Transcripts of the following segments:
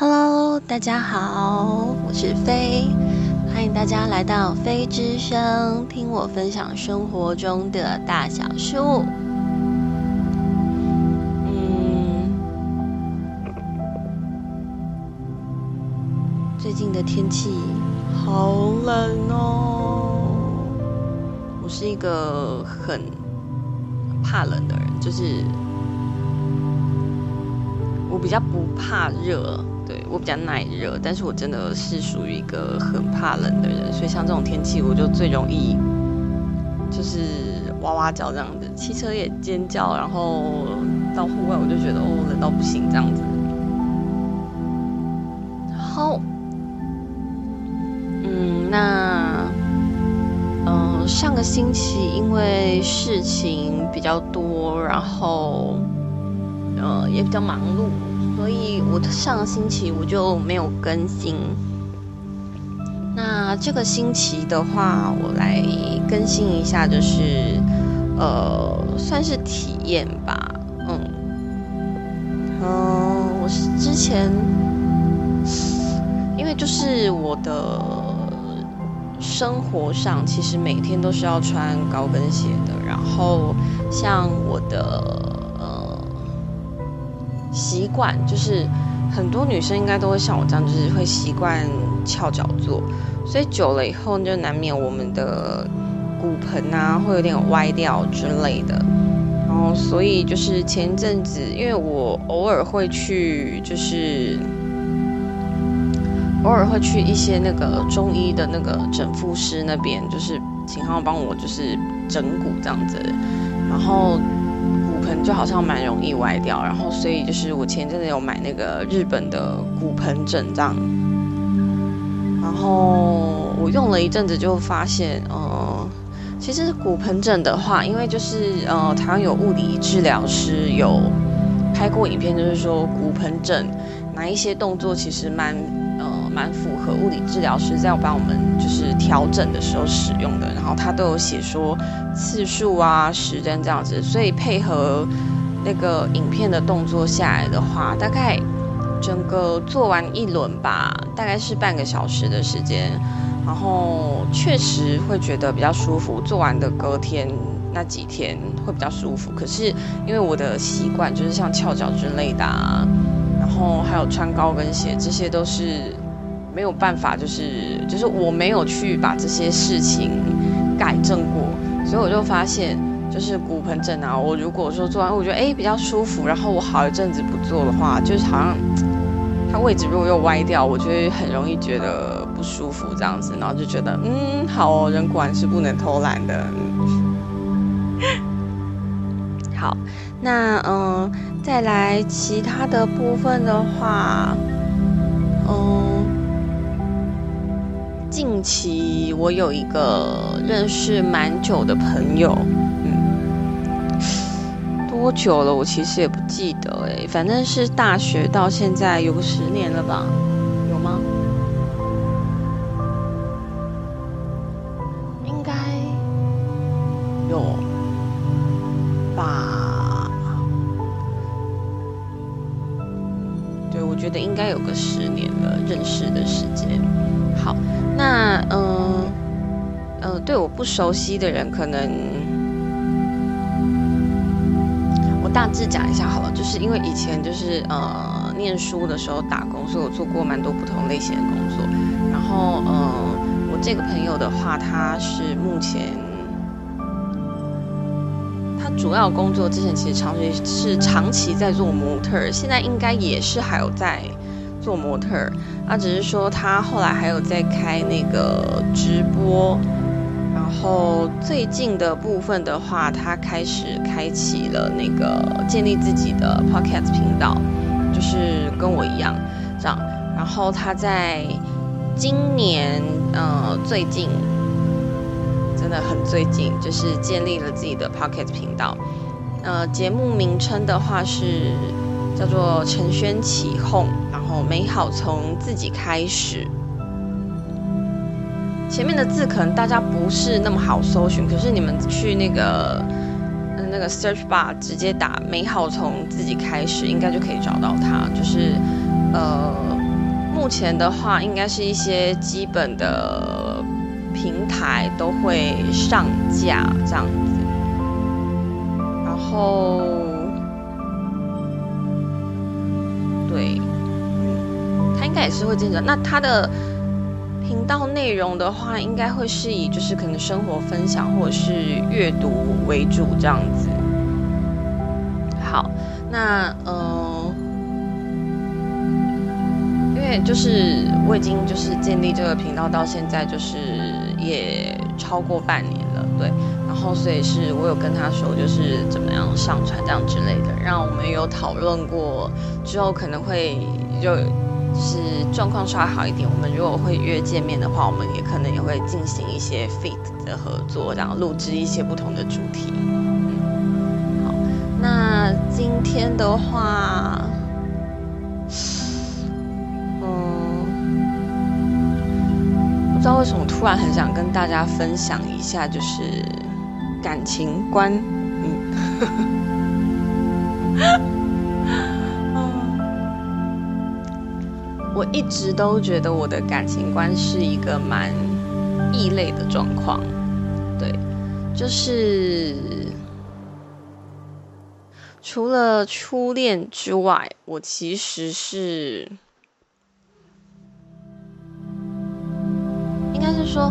Hello，大家好，我是飞，欢迎大家来到飞之声，听我分享生活中的大小事物。嗯，最近的天气好冷哦。我是一个很怕冷的人，就是我比较不怕热。对我比较耐热，但是我真的是属于一个很怕冷的人，所以像这种天气，我就最容易就是哇哇叫这样子，汽车也尖叫，然后到户外我就觉得哦冷到不行这样子。好，嗯，那嗯上个星期因为事情比较多，然后呃也比较忙碌。所以，我上个星期我就没有更新。那这个星期的话，我来更新一下，就是呃，算是体验吧。嗯，嗯，我是之前，因为就是我的生活上，其实每天都是要穿高跟鞋的。然后，像我的。习惯就是很多女生应该都会像我这样，就是会习惯翘脚坐，所以久了以后就难免我们的骨盆啊会有点歪掉之类的。然后所以就是前阵子，因为我偶尔会去，就是偶尔会去一些那个中医的那个整复师那边，就是请他们帮我就是整骨这样子，然后。盆就好像蛮容易歪掉，然后所以就是我前阵子有买那个日本的骨盆枕这样，然后我用了一阵子就发现，呃，其实骨盆枕的话，因为就是呃台湾有物理治疗师有拍过影片，就是说骨盆枕哪一些动作其实蛮呃。蛮符合物理治疗师在帮我们就是调整的时候使用的，然后他都有写说次数啊、时间这样子，所以配合那个影片的动作下来的话，大概整个做完一轮吧，大概是半个小时的时间，然后确实会觉得比较舒服。做完的隔天那几天会比较舒服，可是因为我的习惯就是像翘脚之类的，啊，然后还有穿高跟鞋，这些都是。没有办法，就是就是我没有去把这些事情改正过，所以我就发现，就是骨盆枕啊，我如果说做完，我觉得哎比较舒服，然后我好一阵子不做的话，就是好像它位置如果又歪掉，我就会很容易觉得不舒服这样子，然后就觉得嗯好哦，人果然是不能偷懒的。好，那嗯再来其他的部分的话，嗯。近期我有一个认识蛮久的朋友，嗯，多久了？我其实也不记得哎，反正是大学到现在有个十年了吧？有吗？熟悉的人，可能我大致讲一下好了。就是因为以前就是呃念书的时候打工，所以我做过蛮多不同类型的工作。然后嗯，我这个朋友的话，他是目前他主要工作之前其实长期是长期在做模特，现在应该也是还有在。做模特儿，啊，只是说他后来还有在开那个直播，然后最近的部分的话，他开始开启了那个建立自己的 podcast 频道，就是跟我一样这样。然后他在今年，呃，最近真的很最近，就是建立了自己的 podcast 频道。呃，节目名称的话是叫做陈轩起哄。然后，美好从自己开始。前面的字可能大家不是那么好搜寻，可是你们去那个那个 search bar 直接打“美好从自己开始”，应该就可以找到它。就是呃，目前的话，应该是一些基本的平台都会上架这样子，然后对，它应该也是会见着。那它的频道内容的话，应该会是以就是可能生活分享或者是阅读为主这样子。好，那嗯，因为就是我已经就是建立这个频道到现在就是也超过半年了，对，然后所以是我有跟他说就是怎么样上传这样之类的，让我们有讨论过之后可能会就就是状况稍微好一点，我们如果会约见面的话，我们也可能也会进行一些 fit 的合作，然后录制一些不同的主题。好那今天的话，嗯，不知道为什么突然很想跟大家分享一下，就是感情观。嗯，我一直都觉得我的感情观是一个蛮异类的状况，对，就是。除了初恋之外，我其实是，应该是说，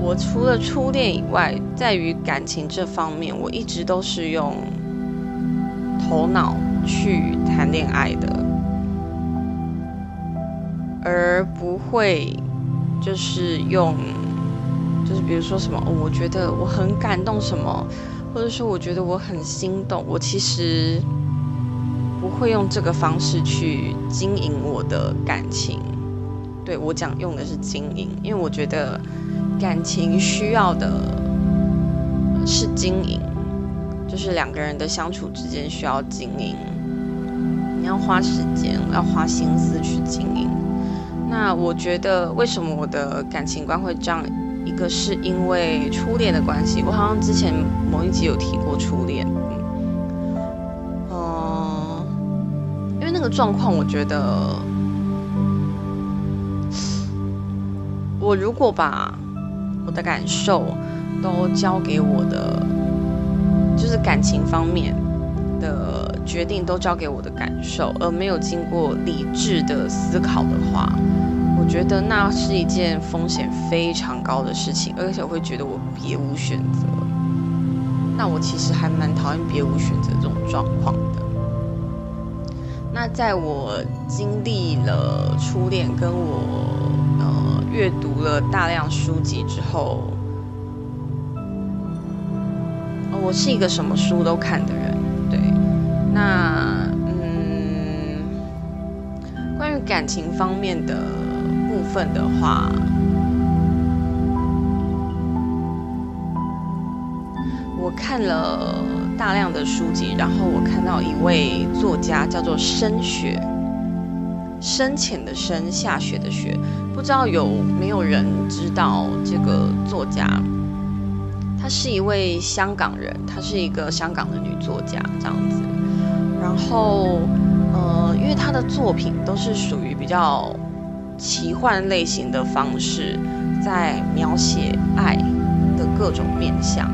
我除了初恋以外，在于感情这方面，我一直都是用头脑去谈恋爱的，而不会就是用，就是比如说什么，我觉得我很感动什么。或者说，我觉得我很心动，我其实不会用这个方式去经营我的感情。对我讲用的是经营，因为我觉得感情需要的是经营，就是两个人的相处之间需要经营，你要花时间，要花心思去经营。那我觉得，为什么我的感情观会这样？一个是因为初恋的关系，我好像之前某一集有提过初恋，嗯，因为那个状况，我觉得我如果把我的感受都交给我的，就是感情方面的决定都交给我的感受，而没有经过理智的思考的话。我觉得那是一件风险非常高的事情，而且我会觉得我别无选择。那我其实还蛮讨厌别无选择这种状况的。那在我经历了初恋，跟我呃阅读了大量书籍之后，我是一个什么书都看的人。对，那嗯，关于感情方面的。部分的话，我看了大量的书籍，然后我看到一位作家叫做深雪，深浅的深，下雪的雪，不知道有没有人知道这个作家？她是一位香港人，她是一个香港的女作家，这样子。然后，呃，因为他的作品都是属于比较。奇幻类型的方式，在描写爱的各种面相。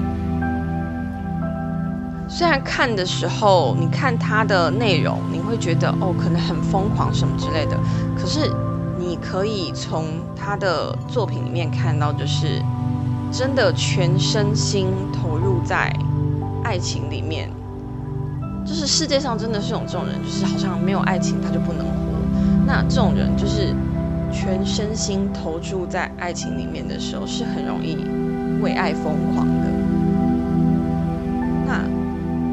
虽然看的时候，你看他的内容，你会觉得哦，可能很疯狂什么之类的。可是，你可以从他的作品里面看到，就是真的全身心投入在爱情里面。就是世界上真的是有这种人，就是好像没有爱情他就不能活。那这种人就是。全身心投注在爱情里面的时候，是很容易为爱疯狂的。那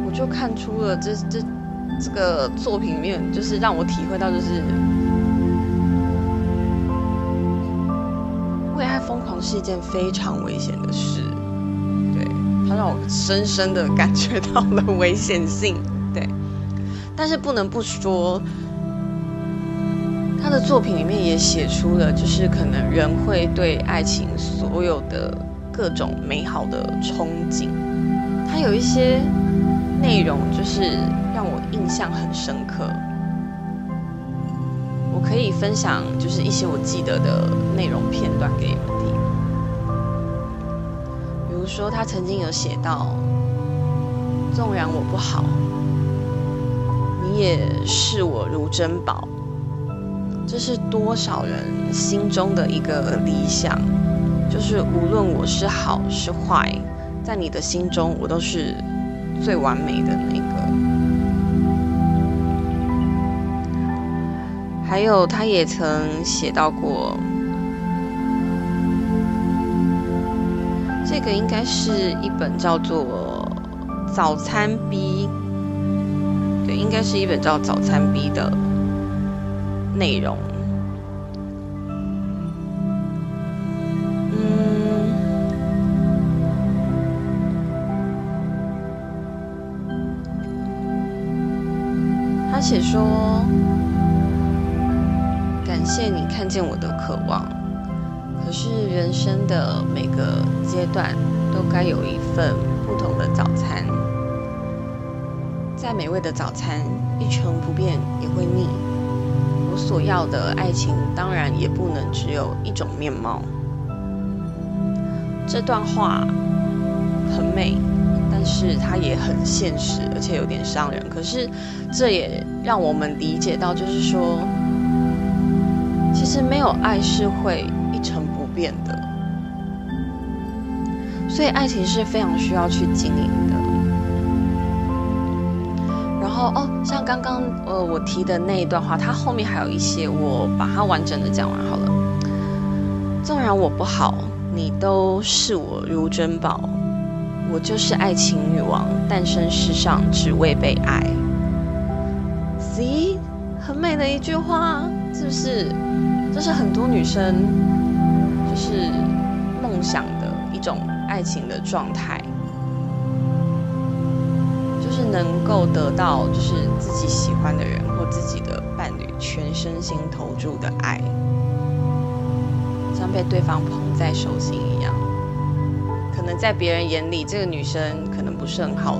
我就看出了这这这个作品里面，就是让我体会到，就是为爱疯狂是一件非常危险的事。对，它让我深深的感觉到了危险性。但是不能不说。他的作品里面也写出了，就是可能人会对爱情所有的各种美好的憧憬。他有一些内容，就是让我印象很深刻。我可以分享就是一些我记得的内容片段给你们听。比如说，他曾经有写到：“纵然我不好，也视我如珍宝。”这是多少人心中的一个理想，就是无论我是好是坏，在你的心中，我都是最完美的那个。还有，他也曾写到过，这个应该是一本叫做《早餐 B》，应该是一本叫《早餐 B》的内容。嗯，他写说。感谢你看见我的渴望，可是人生的每个阶段都该有一份不同的早餐。再美味的早餐一成不变也会腻。我所要的爱情当然也不能只有一种面貌。这段话很美，但是它也很现实，而且有点伤人。可是这也让我们理解到，就是说。其实没有爱是会一成不变的，所以爱情是非常需要去经营的。哦哦，像刚刚呃我提的那一段话，它后面还有一些，我把它完整的讲完好了。纵然我不好，你都视我如珍宝，我就是爱情女王，诞生世上只为被爱。See，很美的一句话，是不是？这是很多女生就是梦想的一种爱情的状态，能够得到就是自己喜欢的人或自己的伴侣全身心投注的爱，像被对方捧在手心一样。可能在别人眼里，这个女生可能不是很好，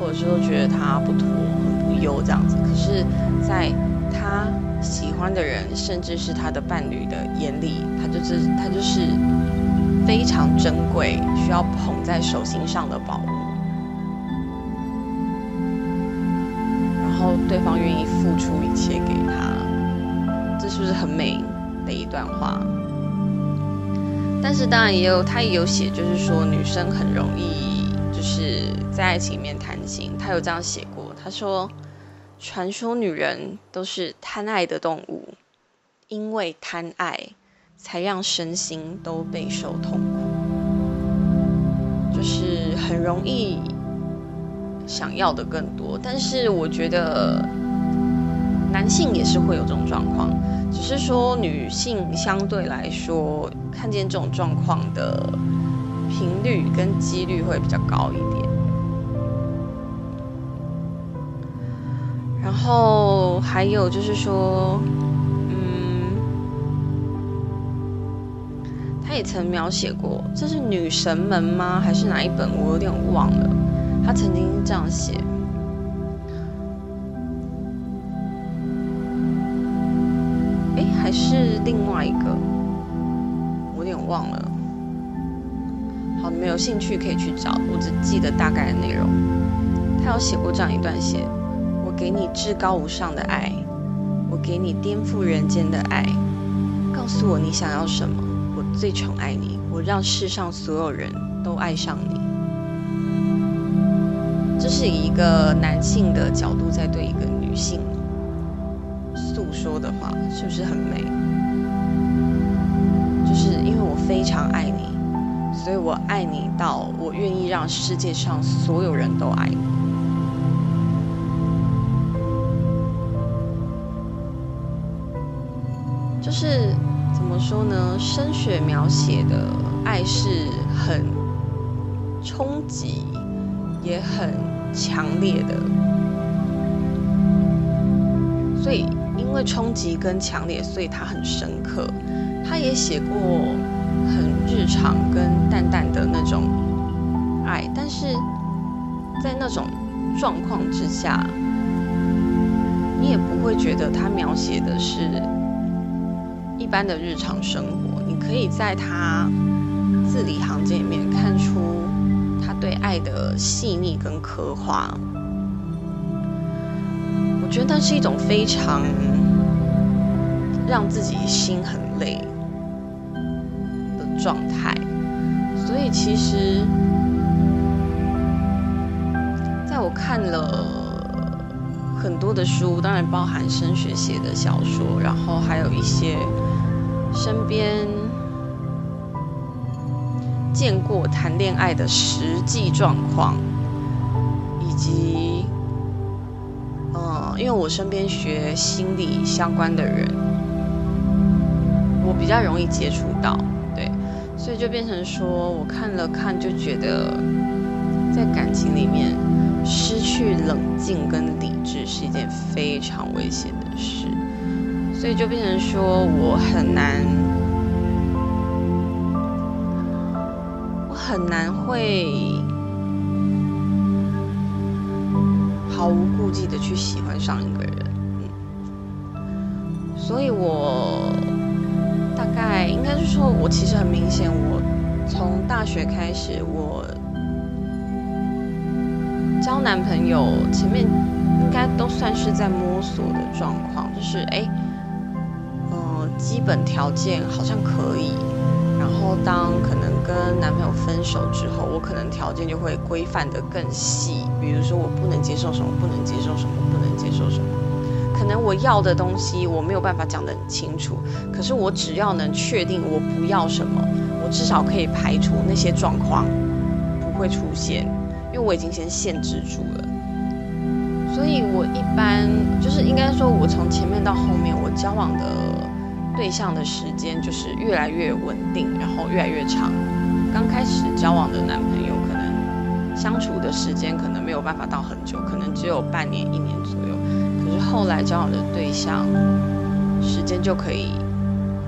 或者说觉得她不妥、很不优这样子，可是，在她。喜欢的人，甚至是他的伴侣的眼里，他就是他就是非常珍贵，需要捧在手心上的宝后对方愿意付出一切给他，这是不是很美的一段话？但是当然也有，他也有写，就是说女生很容易就是在爱情里面贪心，他有这样写过，他说。传说女人都是贪爱的动物，因为贪爱，才让身心都备受痛苦。就是很容易想要的更多，但是我觉得男性也是会有这种状况，只是说女性相对来说看见这种状况的频率跟几率会比较高一点。然后还有就是说，嗯，他也曾描写过，这是女神们吗？还是哪一本？我有点忘了。他曾经这样写，哎，还是另外一个，我有点忘了。好，你们有兴趣可以去找，我只记得大概的内容。他有写过这样一段写。我给你至高无上的爱，我给你颠覆人间的爱。告诉我你想要什么，我最宠爱你，我让世上所有人都爱上你。这是一个男性的角度在对一个女性诉说的话，是不是很美？就是因为我非常爱你，所以我爱你到我愿意让世界上所有人都爱你。就是怎么说呢？深雪描写的爱是很冲击，也很强烈的。所以，因为冲击跟强烈，所以他很深刻。他也写过很日常跟淡淡的那种爱，但是在那种状况之下，你也不会觉得他描写的是一。般的日常生活，你可以在他字里行间里面看出对爱的细腻跟刻画。我觉得那是一种非常让自己心很累的状态。所以其实，在我看了。很多的书，当然包含升学写的小说，然后还有一些身边见过谈恋爱的实际状况，以及，嗯，因为我身边学心理相关的人，我比较容易接触到，对，所以就变成说我看了看，就觉得在感情里面。失去冷静跟理智是一件非常危险的事，所以就变成说我很难，很难会毫无顾忌的去喜欢上一个人，所以我大概应该是说，我其实很明显，我从大学开始我。交男朋友前面应该都算是在摸索的状况，就是哎，嗯，基本条件好像可以，然后当可能跟男朋友分手之后，我可能条件就会规范的更细，比如说我不能接受什么，不能接受什么，不能接受什么，可能我要的东西我没有办法讲得很清楚，可是我只要能确定我不要什么，我至少可以排除那些状况不会出现。因为我已经先限制住了，所以我一般就是应该说，我从前面到后面，我交往的对象的时间就是越来越稳定，然后越来越长。刚开始交往的男朋友，可能相处的时间可能没有办法到很久，可能只有半年、一年左右。可是后来交往的对象，时间就可以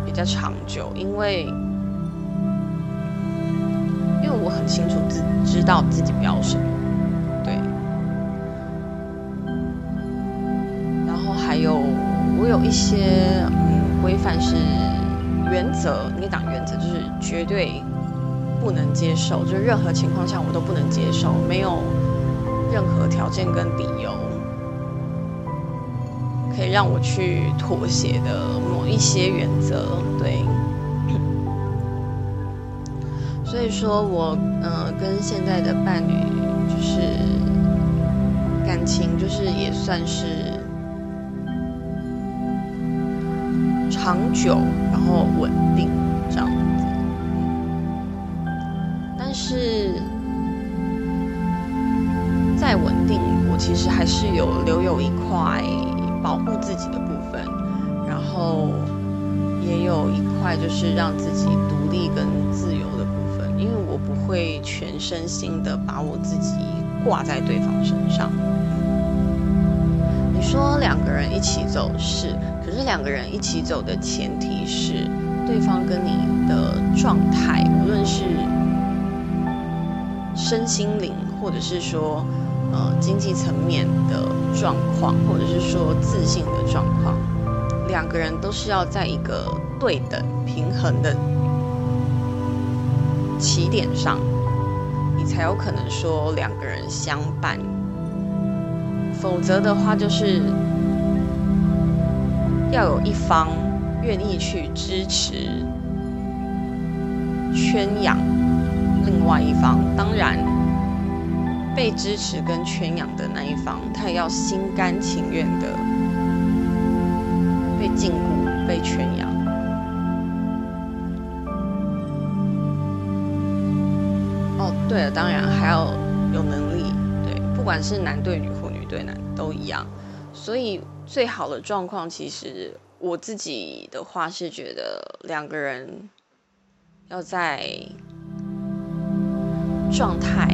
比较长久，因为因为。我很清楚自知道自己不要什么，对。然后还有我有一些嗯规范是原则，你讲原则就是绝对不能接受，就任何情况下我都不能接受，没有任何条件跟理由可以让我去妥协的某一些原则，对。所以说，我嗯，跟现在的伴侣就是感情，就是也算是长久，然后稳定是再稳定，我其实还是有留有一块保护自己的部分，然后也有一块就是让自己独立跟自由的部分。因为我不会全身心的把我自己挂在对方身上。你说两个人一起走是，可是两个人一起走的前提是对方跟你的状态，无论是身心灵，或者是说呃经济层面的状况，或者是说自信的状况，两个人都是要在一个对等平衡的。起点上，你才有可能说两个人相伴。否则的话，就是要有一方愿意去支持、圈养另外一方。当然，被支持跟圈养的那一方，他也要心甘情愿的被禁锢、被圈养。对了，当然还要有能力，对，不管是男对女或女对男都一样。所以最好的状况，其实我自己的话是觉得两个人要在状态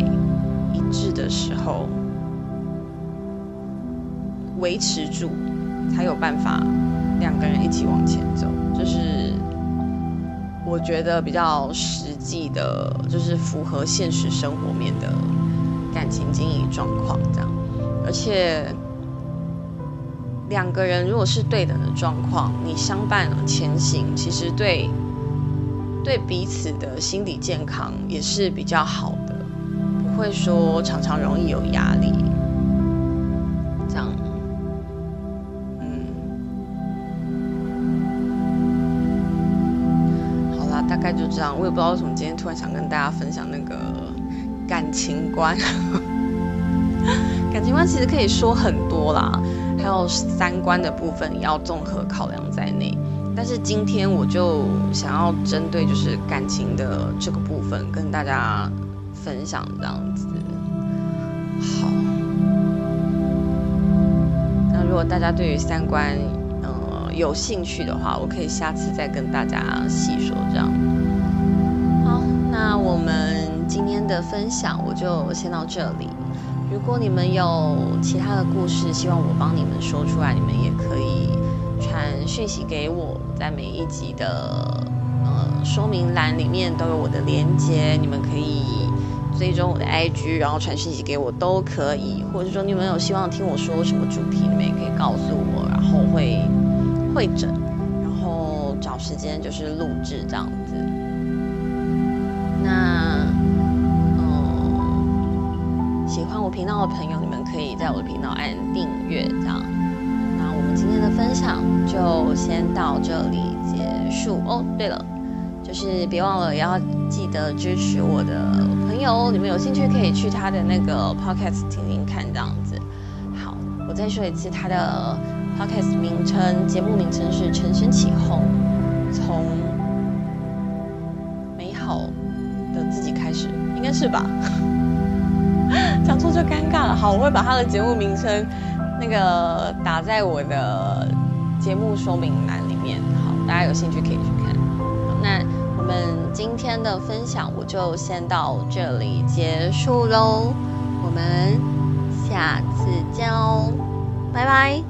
一致的时候维持住，才有办法两个人一起往前走。就是。我觉得比较实际的，就是符合现实生活面的感情经营状况这样，而且两个人如果是对等的状况，你相伴前行，其实对对彼此的心理健康也是比较好的，会说常常容易有压力。这样，嗯，好啦，大概就这样。我也不知道为什么今天突然想跟大家分享那个感情观。感情观其实可以说很多啦，还有三观的部分也要综合考量在内。但是今天我就想要针对就是感情的这个部分跟大家分享这样如果大家对于三观呃有兴趣的话，我可以下次再跟大家细说这样。好，那我们今天的分享我就先到这里。如果你们有其他的故事，希望我帮你们说出来，你们也可以传讯息给我，在每一集的呃说明栏里面都有我的连接，你们可以追踪我的 IG，然后传讯息给我都可以，或者说你们有希望听我说什么主题，你们也可以告诉我，然后会会诊，然后找时间就是录制这样子。那嗯。喜欢我频道的朋友，你们可以在我的频道按订阅，这样。那我们今天的分享就先到这里结束哦。对了，就是别忘了要记得支持我的朋友，你们有兴趣可以去他的那个 podcast 听听看，这样子。好，我再说一次，他的 podcast 名称、节目名称是《陈升起哄》，从美好的自己开始，应该是吧？讲错就尴尬了。好，我会把他的节目名称那个打在我的节目说明栏里面。好，大家有兴趣可以去看。好，那今天的分享我就先到这里结束喽。我们下次见哦，拜拜。